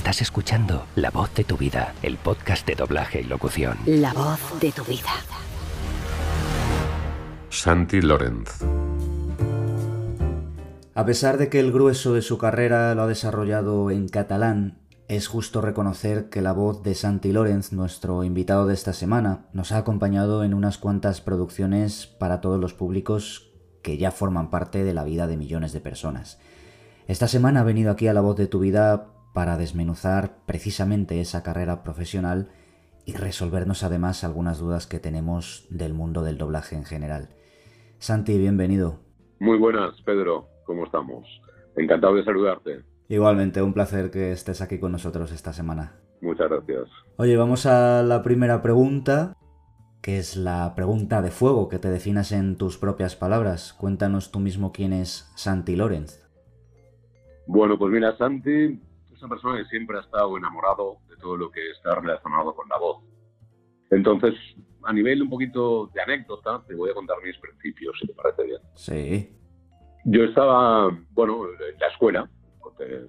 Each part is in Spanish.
Estás escuchando La Voz de tu Vida, el podcast de doblaje y locución. La voz de tu vida. Santi Lorenz. A pesar de que el grueso de su carrera lo ha desarrollado en catalán, es justo reconocer que la voz de Santi Lorenz, nuestro invitado de esta semana, nos ha acompañado en unas cuantas producciones para todos los públicos que ya forman parte de la vida de millones de personas. Esta semana ha venido aquí a La Voz de tu Vida para desmenuzar precisamente esa carrera profesional y resolvernos además algunas dudas que tenemos del mundo del doblaje en general. Santi, bienvenido. Muy buenas, Pedro. ¿Cómo estamos? Encantado de saludarte. Igualmente, un placer que estés aquí con nosotros esta semana. Muchas gracias. Oye, vamos a la primera pregunta, que es la pregunta de fuego, que te definas en tus propias palabras. Cuéntanos tú mismo quién es Santi Lorenz. Bueno, pues mira, Santi es una persona que siempre ha estado enamorado de todo lo que está relacionado con la voz. Entonces, a nivel un poquito de anécdota, te voy a contar mis principios, si te parece bien. Sí. Yo estaba, bueno, en la escuela,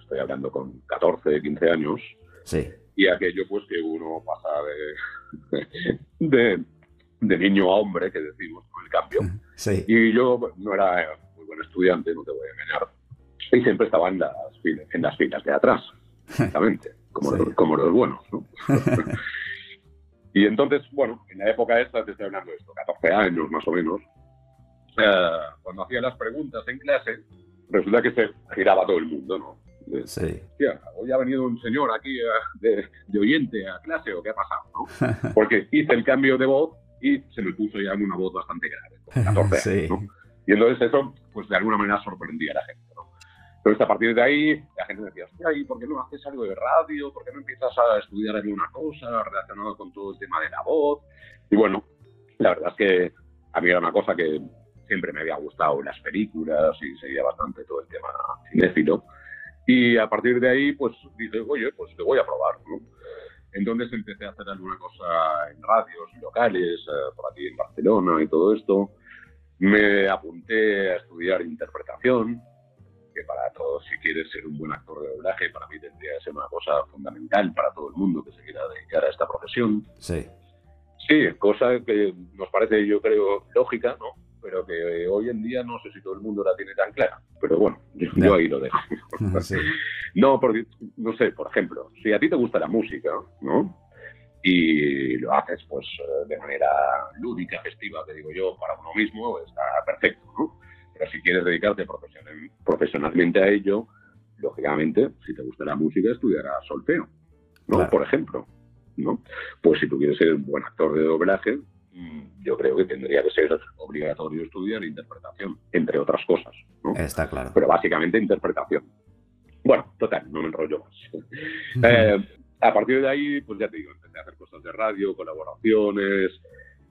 estoy hablando con 14, 15 años, Sí. y aquello pues que uno pasa de, de, de niño a hombre, que decimos, con el cambio. Sí. Y yo no era muy buen estudiante, no te voy a engañar. Y siempre estaba en las, en las filas de atrás, exactamente, como, Sí. los, como los buenos. ¿no? y entonces, bueno, en la época esta, te estoy hablando de esto, 14 años más o menos, eh, cuando hacía las preguntas en clase, resulta que se giraba todo el mundo, ¿no? De, Sí. Hostia, hoy ha venido un señor aquí eh, de, de oyente a clase o qué ha pasado, ¿no? Porque hice el cambio de voz y se me puso ya una voz bastante grave, con 14 años, Sí. ¿no? Y entonces eso, pues de alguna manera sorprendía a la gente. Entonces a partir de ahí, la gente me decía, hostia, ¿y por qué no haces algo de radio? ¿Por qué no empiezas a estudiar alguna cosa relacionada con todo el tema de la voz? Y bueno, la verdad es que a mí era una cosa que siempre me había gustado las películas y seguía bastante todo el tema cinéfilo. Y a partir de ahí, pues dije, oye, pues lo voy a probar, ¿no? Entonces empecé a hacer alguna cosa en radios locales, eh, por aquí en Barcelona y todo esto. Me apunté a estudiar interpretación, que para todos, si quieres ser un buen actor de doblaje, para mí tendría que ser una cosa fundamental para todo el mundo que se quiera dedicar a esta profesión. Sí. Sí, cosa que nos parece, yo creo, lógica, ¿no? Pero que hoy en día no sé si todo el mundo la tiene tan clara. Pero bueno, yo, yo ahí lo dejo. Sí. No, porque, no sé, por ejemplo, si a ti te gusta la música, ¿no? Y lo haces, pues, eh, de manera lúdica, festiva, te digo yo, para uno mismo, está perfecto, ¿no? Pero si quieres dedicarte profesional- profesionalmente a ello, lógicamente, si te gusta la música, estudiarás solfeo, ¿no? Claro. Por ejemplo, ¿no? Pues si tú quieres ser un buen actor de doblaje, mm, yo creo que tendría que ser obligatorio estudiar interpretación, entre otras cosas, ¿no? Está claro. pero básicamente interpretación. Bueno, total, no me enrollo más. Eh, a partir de ahí, pues ya te digo, empecé a hacer cosas de radio, colaboraciones,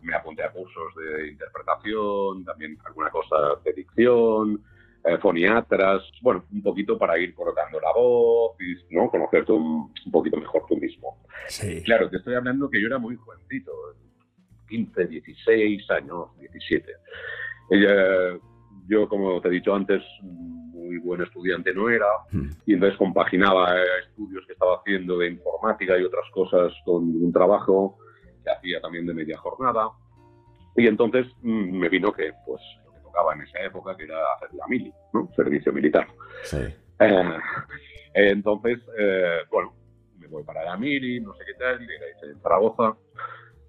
me apunté a cursos de interpretación, también alguna cosa de dicción, eh, foniatras, bueno, un poquito para ir colocando la voz y ¿no? conocerte un, un poquito mejor tú mismo. Sí. Claro, te estoy hablando que yo era muy jovencito, 15, 16 años, 17. Ella, yo, como te he dicho antes, muy buen estudiante no era, Mm. y entonces compaginaba eh, estudios que estaba haciendo de informática y otras cosas con un trabajo que hacía también de media jornada. Y entonces mm, me vino que, pues, lo que tocaba en esa época, que era hacer la mili, ¿no? Servicio militar. Sí. Eh, entonces, eh, bueno, me voy para la Miri, no sé qué tal, hice en Zaragoza.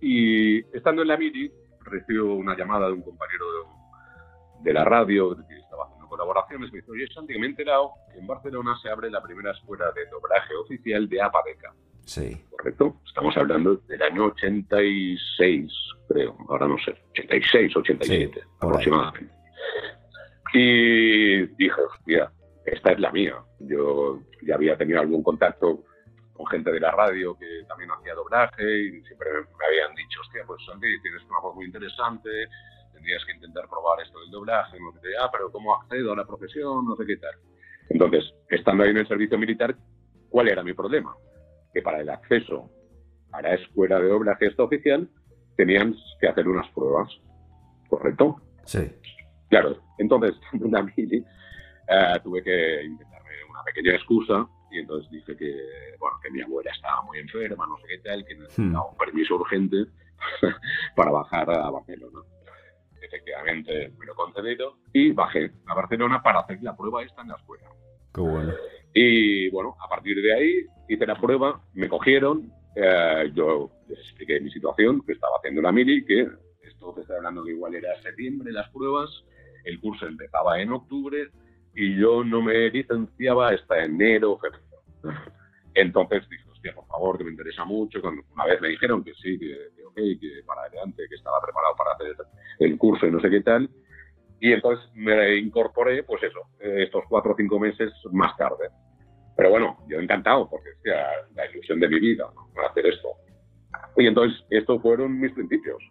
Y estando en la Miri, recibo una llamada de un compañero de, de la radio que estaba haciendo colaboraciones. Me dice, oye, Santi, me he enterado que en Barcelona se abre la primera escuela de doblaje oficial de APADECA, Sí. ¿correcto? Estamos hablando del año 86, creo, ahora no sé, 86, 87 Sí, aproximadamente. Y dije, hostia, esta es la mía. Yo ya había tenido algún contacto con gente de la radio que también hacía doblaje y siempre me habían dicho, hostia, pues Santi, tienes una voz muy interesante, tendrías que intentar probar esto del doblaje, no sé ah, pero ¿cómo accedo a la profesión? No sé qué tal. Entonces, estando ahí en el servicio militar, ¿cuál era mi problema? Que para el acceso a la escuela de doblaje esta oficial tenían que hacer unas pruebas, ¿correcto? Sí. Claro, entonces, en una mili, eh, tuve que inventarme una pequeña excusa y entonces dije que, bueno, que mi abuela estaba muy enferma, no sé qué tal, que necesitaba un permiso urgente para bajar a Barcelona. Efectivamente me lo he concedido y bajé a Barcelona para hacer la prueba esta en la escuela. Qué bueno. Y bueno, a partir de ahí hice la prueba, me cogieron, eh, yo les expliqué mi situación, que estaba haciendo la mili, que esto te estoy hablando que igual era septiembre las pruebas, el curso empezaba en octubre y yo no me licenciaba hasta enero, febrero. Entonces dije, hostia, por favor, que me interesa mucho. Cuando una vez me dijeron que sí, que, que ok, que para adelante, que estaba preparado para hacer el curso y no sé qué tal. Y entonces me incorporé, pues eso, estos cuatro o cinco meses más tarde. Pero bueno, yo encantado, porque es la ilusión de mi vida, ¿no? hacer esto. Y entonces, estos fueron mis principios.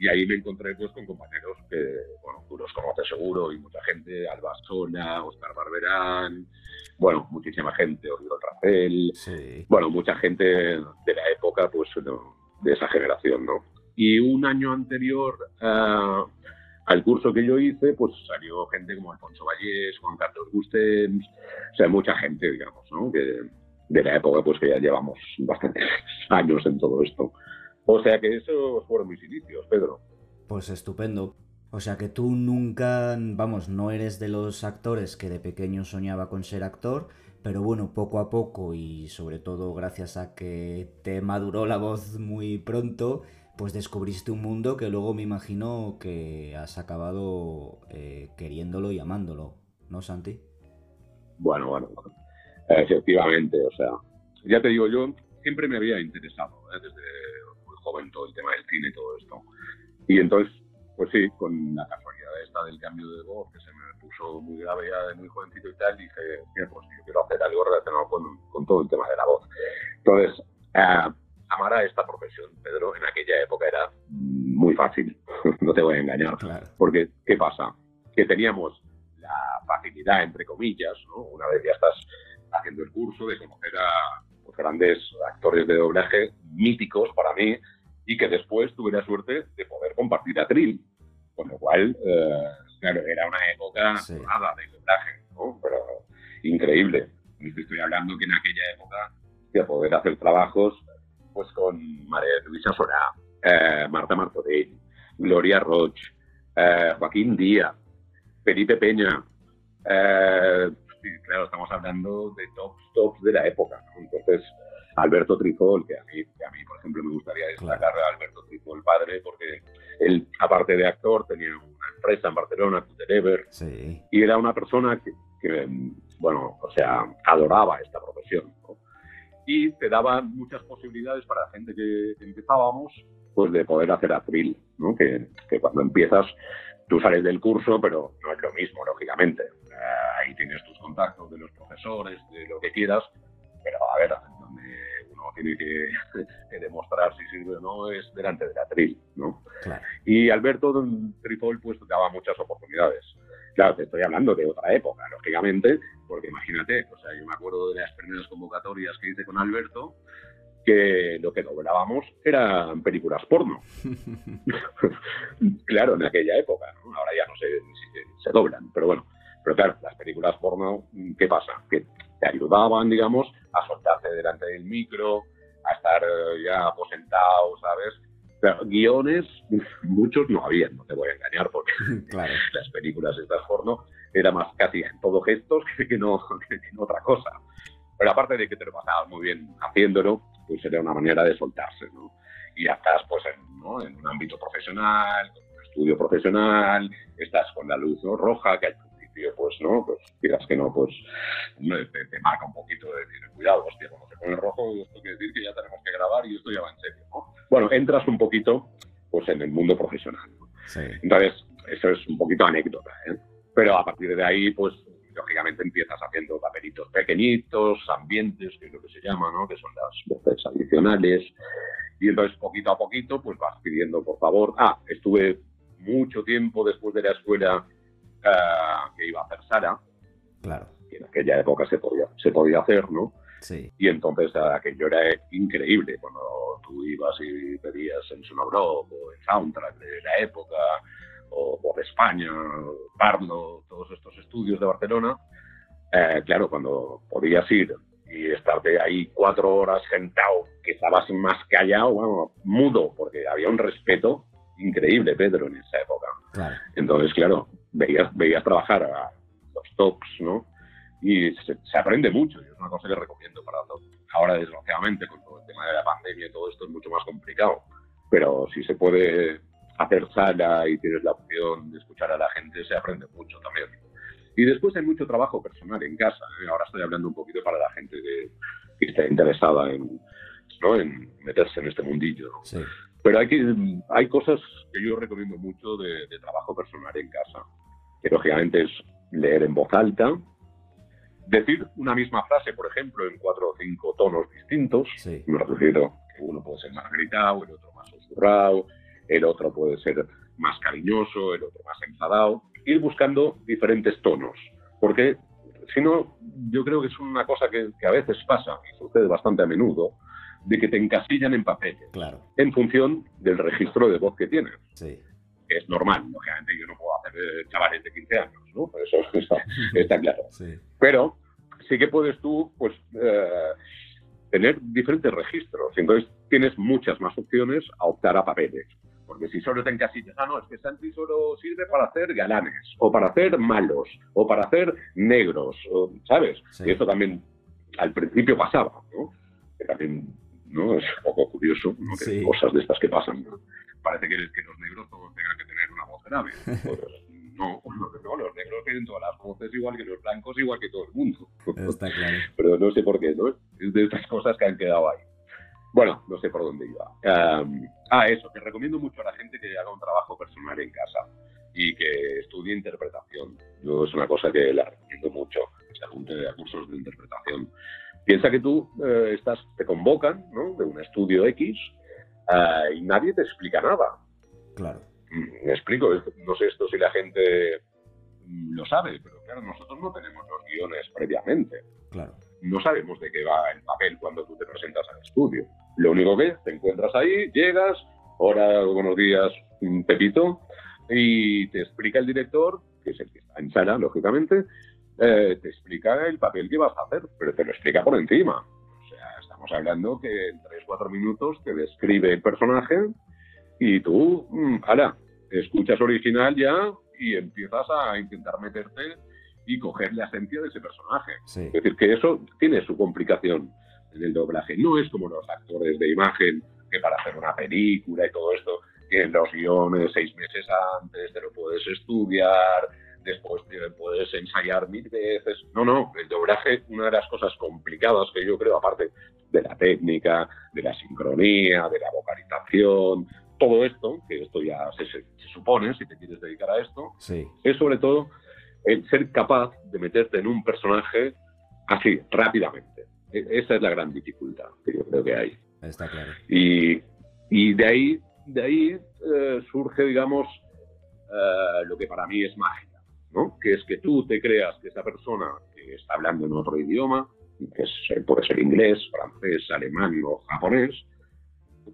Y ahí me encontré pues con compañeros que, bueno, tú los conoces seguro, y mucha gente, Alba Sola, Oscar Barberán, bueno, muchísima gente, Oriol Racel, Sí. bueno, mucha gente de la época, pues, de esa generación, ¿no? Y un año anterior a- al curso que yo hice, pues salió gente como Alfonso Vallés, Juan Carlos Gustems, o sea, mucha gente, digamos, ¿no? Que de la época, pues que ya llevamos bastantes años en todo esto. O sea que esos fueron mis inicios, Pedro. Pues estupendo. O sea que tú nunca, vamos, no eres de los actores que de pequeño soñaba con ser actor, pero bueno, poco a poco y sobre todo gracias a que te maduró la voz muy pronto, pues descubriste un mundo que luego me imagino que has acabado eh, queriéndolo y amándolo, ¿no, Santi? Bueno, bueno. Efectivamente, o sea, ya te digo, yo siempre me había interesado, ¿eh? desde muy joven, todo el tema del cine y todo esto. Y entonces, pues sí, con la casualidad esta del cambio de voz, que se me puso muy grave ya de muy jovencito y tal, dije, "Mira, pues yo quiero hacer algo relacionado con, con todo el tema de la voz. Entonces, eh, amar a esta profesión, Pedro, en aquella época era muy fácil, no te voy a engañar. Claro. Porque, ¿qué pasa? Que teníamos la facilidad, entre comillas, ¿no? una vez ya estás haciendo el curso, de conocer a pues, grandes actores de doblaje míticos para mí y que después tuve la suerte de poder compartir atril. Con lo cual, eh, claro, era una época Sí. dorada de doblaje, ¿no? pero increíble. Estoy hablando que en aquella época de poder hacer trabajos pues con María Luisa Sorá, eh, Marta Martorell, Gloria Roch, eh, Joaquín Díaz, Felipe Peña. eh, claro, estamos hablando de tops, tops de la época. ¿no? Entonces, Alberto Trifol, que a mí, que a mí, por ejemplo, me gustaría destacar a Alberto Trifol padre, porque él, aparte de actor, tenía una empresa en Barcelona, Cuterever, Sí. y era una persona que, que, bueno, o sea, adoraba esta profesión. ¿no? Y te daba muchas posibilidades para la gente que empezábamos, pues de poder hacer atril, ¿no? Que, que cuando empiezas tú sales del curso, pero no es lo mismo, lógicamente. Eh, ahí tienes tus contactos de los profesores, de lo que quieras, pero a ver, donde uno tiene que, que demostrar si sirve o no es delante del atril, ¿no? Claro. Y Alberto Trifol pues daba muchas oportunidades. Claro, te estoy hablando de otra época, lógicamente, porque imagínate, o sea, yo me acuerdo de las primeras convocatorias que hice con Alberto, que lo que doblábamos eran películas porno. claro, en aquella época, ¿no? ahora ya no sé si se, doblan, pero bueno. Pero claro, las películas porno, ¿qué pasa? Que te ayudaban, digamos, a soltarse delante del micro, a estar eh, ya aposentado, ¿sabes? Pero guiones, muchos no había, no te voy a engañar, porque claro. las películas estas porno era más casi en todo gestos que, no, que, no otra cosa. Pero aparte de que te lo pasabas muy bien haciéndolo, pues era una manera de soltarse, ¿no? Y ya estás pues en, ¿no? en un ámbito profesional, con un estudio profesional, estás con la luz ¿no? roja, que al principio pues no, pues quieras que no, pues te, te, marca un poquito de decir, cuidado, hostia, cuando se pone rojo, esto quiere decir que ya tenemos que grabar y esto ya va en serio, ¿no? Bueno, entras un poquito pues en el mundo profesional. ¿no? Sí. Entonces, eso es un poquito anécdota, ¿eh? Pero a partir de ahí, pues, lógicamente empiezas haciendo papelitos pequeñitos, ambientes, que es lo que se llama, ¿no? Que son las voces adicionales. Y entonces, poquito a poquito, pues vas pidiendo, por favor. Ah, estuve mucho tiempo después de la escuela uh, que iba a hacer Sara. Claro. Que en aquella época se podía, se podía hacer, ¿no? Sí. Y entonces aquello era increíble cuando tú ibas y pedías en Sonoblog o en Soundtrack de la época o por España, Parlo, todos estos estudios de Barcelona. Eh, claro, cuando podías ir y estarte ahí cuatro horas sentado, que estabas más callado, bueno, mudo, porque había un respeto increíble, Pedro, en esa época. Entonces, claro, veías, veías trabajar a los tops, ¿no? Y se, aprende mucho, y es una cosa que recomiendo para todos. Ahora, desgraciadamente, con todo el tema de la pandemia y todo esto es mucho más complicado, pero si se puede hacer sala y tienes la opción de escuchar a la gente, se aprende mucho también. Y después hay mucho trabajo personal en casa. ¿eh? Ahora estoy hablando un poquito para la gente que, está interesada en, ¿no? en meterse en este mundillo. Pero hay, que, hay cosas que yo recomiendo mucho de, trabajo personal en casa, que lógicamente es leer en voz alta, decir una misma frase, por ejemplo, en cuatro o cinco tonos distintos. Me refiero que uno puede ser más gritado, el otro más susurrado, el otro puede ser más cariñoso, el otro más enfadado. Ir buscando diferentes tonos, porque si no, yo creo que es una cosa que, que a veces pasa y sucede bastante a menudo, de que te encasillan en papeles. Claro. En función del registro de voz que tienes. Sí. es normal, lógicamente yo no puedo hacer eh, chavales de 15 años, ¿no? Eso está, claro. Pero sí que puedes tú, pues, eh, tener diferentes registros. Entonces tienes muchas más opciones a optar a papeles. Porque si solo te encasillas, ah, no, es que Santi solo sirve para hacer galanes, o para hacer malos, o para hacer negros, ¿sabes? Y eso también al principio pasaba, ¿no? Que también ¿no? Es un poco curioso, cosas de estas que pasan. Parece que, que, los negros todos tengan que tener una voz grave. no, los negros tienen todas las voces igual que los blancos, igual que todo el mundo. Está claro. Pero no sé por qué, ¿no? Es de estas cosas que han quedado ahí. Bueno, no sé por dónde iba. ah, eso, que recomiendo mucho a la gente que haga un trabajo personal en casa y que estudie interpretación. Yo es una cosa que la recomiendo mucho, que se apunte a cursos de interpretación Piensa que tú eh, estás, te convocan ¿no? de un estudio X uh, y nadie te explica nada. Claro. Mm, me explico, no sé esto si la gente mm, lo sabe, pero claro, nosotros no tenemos los guiones previamente. Claro. No sabemos de qué va el papel cuando tú te presentas al estudio. Lo único que te encuentras ahí, llegas, hola, buenos días, Pepito, y te explica el director, que es el que está en sala, lógicamente, eh, te explica el papel que vas a hacer, pero te lo explica por encima. O sea, estamos hablando que en 3-4 minutos te describe el personaje y tú, mmm, ahora, escuchas original ya y empiezas a intentar meterte y coger la esencia de ese personaje. Es decir, que eso tiene su complicación en el doblaje. No es como los actores de imagen que para hacer una película y todo esto tienen los guiones seis meses antes, te lo puedes estudiar, después puedes ensayar mil veces. No, no, el doblaje, una de las cosas complicadas que yo creo, aparte de la técnica, de la sincronía, de la vocalización, todo esto, que esto ya se, supone si te quieres dedicar a esto, es sobre todo el ser capaz de meterte en un personaje así, rápidamente. E, esa es la gran dificultad que yo creo que hay. Está claro. Y, y de ahí, de ahí eh, surge, digamos, eh, lo que para mí es magia que es que tú te creas que esa persona que está hablando en otro idioma, que puede ser inglés, francés, alemán o japonés,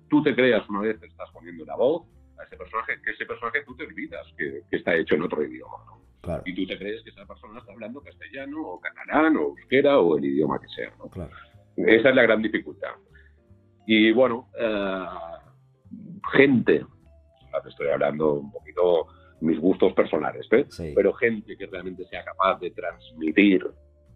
tú te creas una vez que estás poniendo la voz a ese personaje, que ese personaje tú te olvidas que, está hecho en otro idioma. Y tú te crees que esa persona está hablando castellano o catalán o euskera o el idioma que sea. Esa es la gran dificultad. Y bueno, eh, gente, te estoy hablando un poquito mis gustos personales, ¿eh? pero gente que realmente sea capaz de transmitir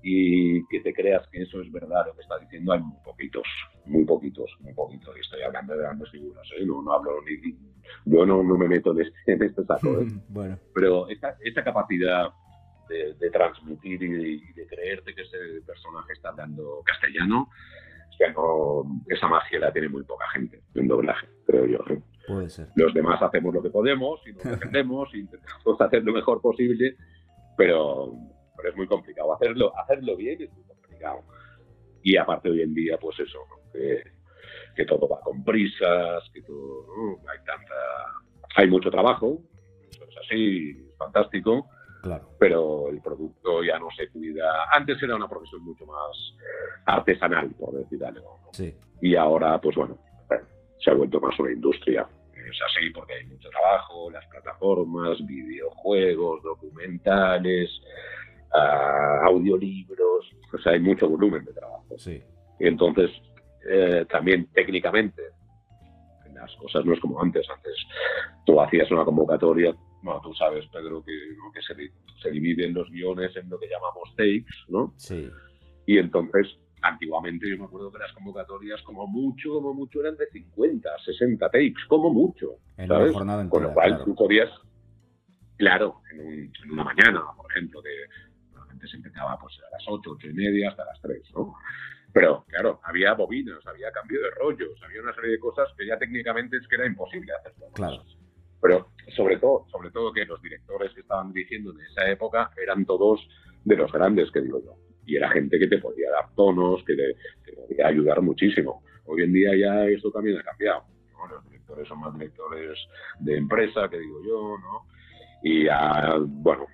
y que te creas que eso es verdad lo que está diciendo, hay muy poquitos, muy poquitos, muy poquitos. Y estoy hablando de grandes figuras, ¿eh? no, no hablo ni. Yo no, no me meto en este, en este saco. ¿eh? bueno. Pero esta, esta capacidad de, transmitir y, de creerte que ese personaje está hablando castellano, no, esa magia la tiene muy poca gente en doblaje, creo yo. ¿eh? Puede ser. Los demás hacemos lo que podemos y nos defendemos y intentamos hacer lo mejor posible, pero, pero, es muy complicado. Hacerlo, hacerlo bien es muy complicado. Y aparte hoy en día, pues eso, que, que, todo va con prisas, que todo, hay tanta, hay mucho trabajo, eso es así, es fantástico, Claro. Pero el producto ya no se cuida. Antes era una profesión mucho más artesanal, por decir algo. Sí. Y ahora, pues bueno, se ha vuelto más una industria. Es así porque hay mucho trabajo, las plataformas, videojuegos, documentales, ah, audiolibros, o sea, hay mucho volumen de trabajo. Sí. Entonces, eh, también técnicamente, las cosas no es como antes. Antes tú hacías una convocatoria, bueno, tú sabes, Pedro, que, que se, se, dividen los guiones en lo que llamamos takes, ¿no? Sí. Y entonces, antiguamente yo me acuerdo que las convocatorias, como mucho, como mucho, eran de 50, 60 takes, como mucho. En ¿sabes? una entera, Con lo cual claro. tú podías, claro, en, un- en una mañana, por ejemplo, de antes empezaba pues a las 8, 8 y media hasta las 3, ¿no? Pero, claro, había bobinas, había cambio de rollos, había una serie de cosas que ya técnicamente es que era imposible hacer. Claro. Pero sobre todo, sobre todo que los directores que estaban dirigiendo en esa época eran todos de los grandes, que digo yo. Y era gente que te podía dar tonos, que te, te podía ayudar muchísimo. Hoy en día ya esto también ha cambiado. ¿no? Los directores son más directores de empresa, que digo yo, ¿no? Y ya, bueno,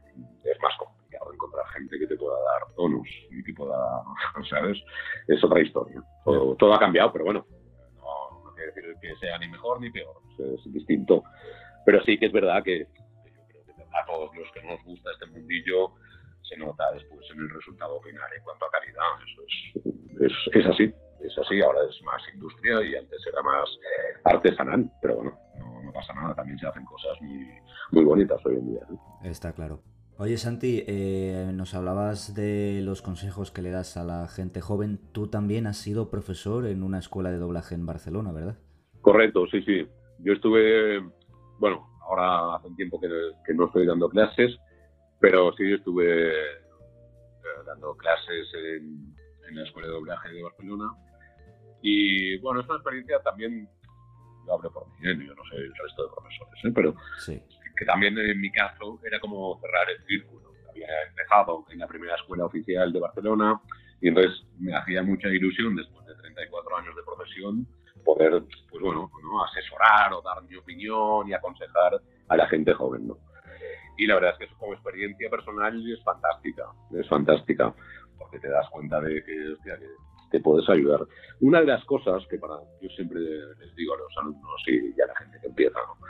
es más complicado encontrar gente que te pueda dar tonos y que pueda, ¿sabes? Es otra historia. Todo, todo ha cambiado, pero bueno, no, no quiere decir que sea ni mejor ni peor, es distinto. Pero sí que es verdad que, yo creo que a todos los que nos gusta este mundillo se nota después en el resultado final en cuanto a calidad. Eso es, es, es así, es así. Ahora es más industria y antes era más artesanal, pero bueno, no, no pasa nada. También se hacen cosas muy, muy bonitas hoy en día. ¿no? Está claro. Oye Santi, eh, nos hablabas de los consejos que le das a la gente joven. Tú también has sido profesor en una escuela de doblaje en Barcelona, ¿verdad? Correcto, sí, sí. Yo estuve, bueno, ahora hace un tiempo que, que no estoy dando clases, pero sí estuve eh, dando clases en, en, la Escuela de Doblaje de Barcelona. Y bueno, es una experiencia también, yo hablo por mí, ¿eh? yo no sé el resto de profesores, ¿eh? pero sí. Que también en mi caso era como cerrar el círculo. Había empezado en la primera escuela oficial de Barcelona y entonces me hacía mucha ilusión después de 34 años de profesión poder, pues bueno, ¿no? asesorar o dar mi opinión y aconsejar a la gente joven, ¿no? Y la verdad es que como experiencia personal es fantástica, es fantástica, porque te das cuenta de que te puedes ayudar. Una de las cosas que para yo siempre les digo a los alumnos y a la gente que empieza, ¿no?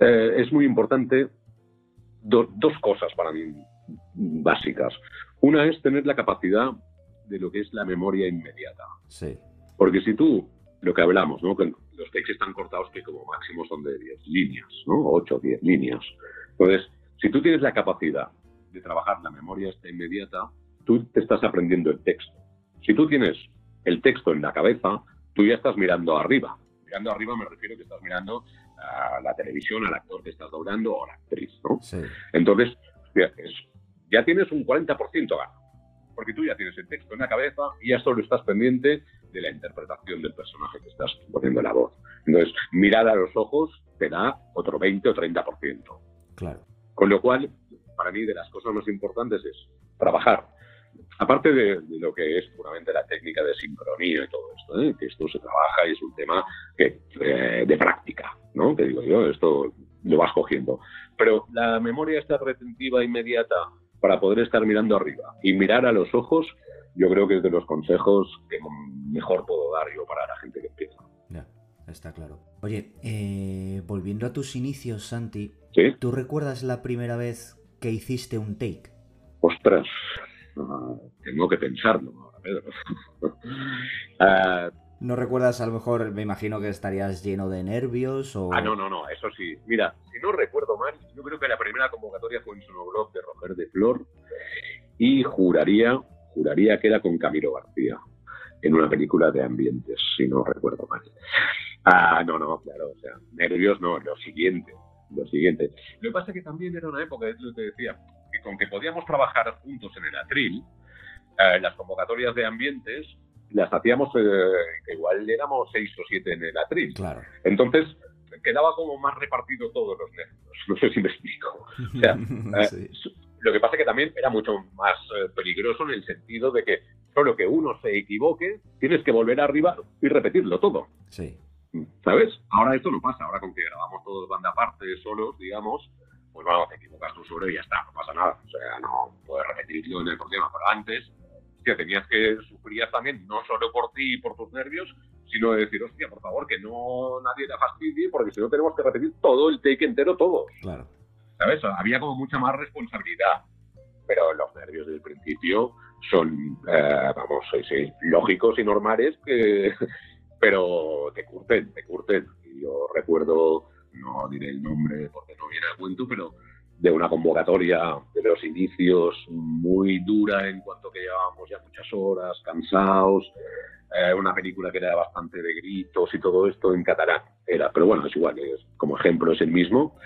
Eh, es muy importante do, dos cosas para mí básicas. Una es tener la capacidad de lo que es la memoria inmediata. Sí. Porque si tú, lo que hablamos, ¿no? que los textos están cortados que como máximo son de 10 líneas, ¿no? 8 o 10 líneas. Entonces, si tú tienes la capacidad de trabajar la memoria esta inmediata, tú te estás aprendiendo el texto. Si tú tienes el texto en la cabeza, tú ya estás mirando arriba. Mirando arriba me refiero que estás mirando a la televisión, al actor que estás doblando o a la actriz, ¿no? Sí. Entonces, es, ya tienes un 40% gano, porque tú ya tienes el texto en la cabeza y ya solo estás pendiente de la interpretación del personaje que estás poniendo la voz. Entonces, mirar a los ojos te da otro 20 o 30%. Claro. Con lo cual, para mí, de las cosas más importantes es trabajar. Aparte de, de lo que es puramente la técnica de sincronía y todo esto, ¿eh? que esto se trabaja y es un tema que, eh, de práctica, ¿no? Que digo yo, esto lo vas cogiendo. Pero la memoria está retentiva inmediata para poder estar mirando arriba y mirar a los ojos, yo creo que es de los consejos que mejor puedo dar yo para la gente que empieza. Ya, está claro. Oye, eh, volviendo a tus inicios, Santi, ¿Sí? ¿tú recuerdas la primera vez que hiciste un take? Ostras, tengo que pensarlo ahora, Pedro. uh, ¿No recuerdas, a lo mejor, me imagino que estarías lleno de nervios o...? Ah, no, no, no, eso sí. Mira, si no recuerdo mal, yo creo que la primera convocatoria fue en Sonoblog de Roger de Flor y juraría, juraría que era con Camilo García en una película de ambientes, si no recuerdo mal. Ah, no, no, claro, o sea, nervios no, lo siguiente, lo siguiente. Lo que pasa es que también era una época, es lo que te decía, que con que podíamos trabajar juntos en el atril, eh, las convocatorias de ambientes las hacíamos, eh, que igual éramos seis o siete en el atril. Claro. Entonces, quedaba como más repartido todos los nervios. No sé si me explico. O sea, eh, sí. lo que pasa es que también era mucho más eh, peligroso en el sentido de que solo que uno se equivoque, tienes que volver arriba y repetirlo todo. Sí. ¿Sabes? Ahora esto no pasa. Ahora con que grabamos todos banda aparte, solos, digamos, pues bueno, te equivocas tú solo y ya está, no pasa nada. O sea, no puedes repetirlo en el programa. Pero antes, que tenías que sufrías también, no solo por ti y por tus nervios, sino de decir, hostia, por favor, que no nadie te fastidie, porque si no tenemos que repetir todo el take entero, todos. Claro. ¿Sabes? Había como mucha más responsabilidad. Pero los nervios del principio son, eh, vamos, sí, lógicos y normales, que, pero te curten, te curten. Y yo recuerdo, no diré el nombre porque no viene al cuento, pero de una convocatoria de los inicios muy dura en cuanto que llevábamos ya muchas horas, cansados, eh, una película que era bastante de gritos y todo esto en catalán era, pero bueno, es igual, es, como ejemplo es el mismo.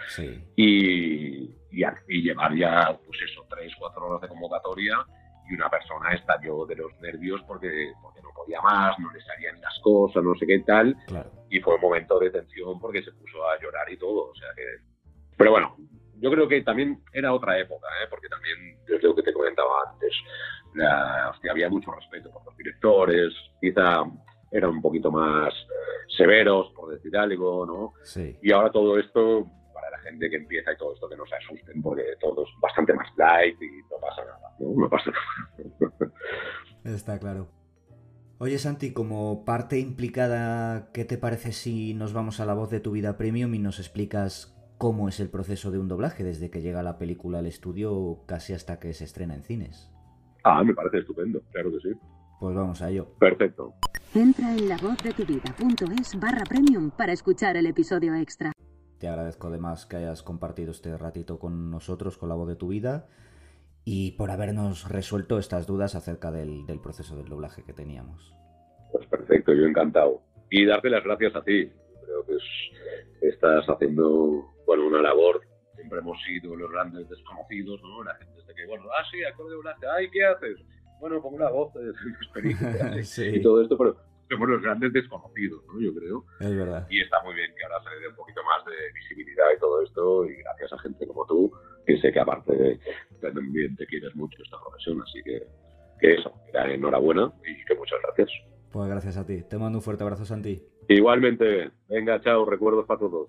Y, y, llevar ya, pues eso, tres, cuatro horas de convocatoria y una persona estalló de los nervios porque, porque no podía más, no le salían las cosas, no sé qué tal. Y fue un momento de tensión porque se puso a llorar y todo. O sea que... Pero bueno, yo creo que también era otra época, ¿eh? porque también, desde lo que te comentaba antes, había mucho respeto por los directores, quizá eran un poquito más severos, por decir algo, ¿no? Sí. Y ahora todo esto, para la gente que empieza y todo esto, que no se asusten, porque todo es bastante más light y no pasa nada, ¿no? No pasa nada. Está claro. Oye Santi, como parte implicada, ¿qué te parece si nos vamos a la voz de tu vida premium y nos explicas cómo es el proceso de un doblaje desde que llega la película al estudio casi hasta que se estrena en cines. Ah, me parece estupendo, claro que sí. Pues vamos a ello. Perfecto. Entra en la voz de tu vida.es barra premium para escuchar el episodio extra. Te agradezco además que hayas compartido este ratito con nosotros, con la voz de tu vida, y por habernos resuelto estas dudas acerca del, del proceso del doblaje que teníamos. Pues perfecto, yo encantado. Y darte las gracias a ti. Creo que estás haciendo bueno, una labor. Siempre hemos sido los grandes desconocidos, ¿no? La gente de que, bueno, ah, sí, actor de doblaje, ay, ¿qué haces? Bueno, pongo la voz de experiencia sí. y todo esto, pero somos los grandes desconocidos, ¿no? Yo creo. Es verdad. Y está muy bien que ahora se le dé un poquito más de visibilidad y todo esto, y gracias a gente como tú, que sé que aparte también te quieres mucho esta profesión, así que, que eso, enhorabuena y que muchas gracias. Pues gracias a ti. Te mando un fuerte abrazo, Santi. Igualmente, venga, chao, recuerdos para todos.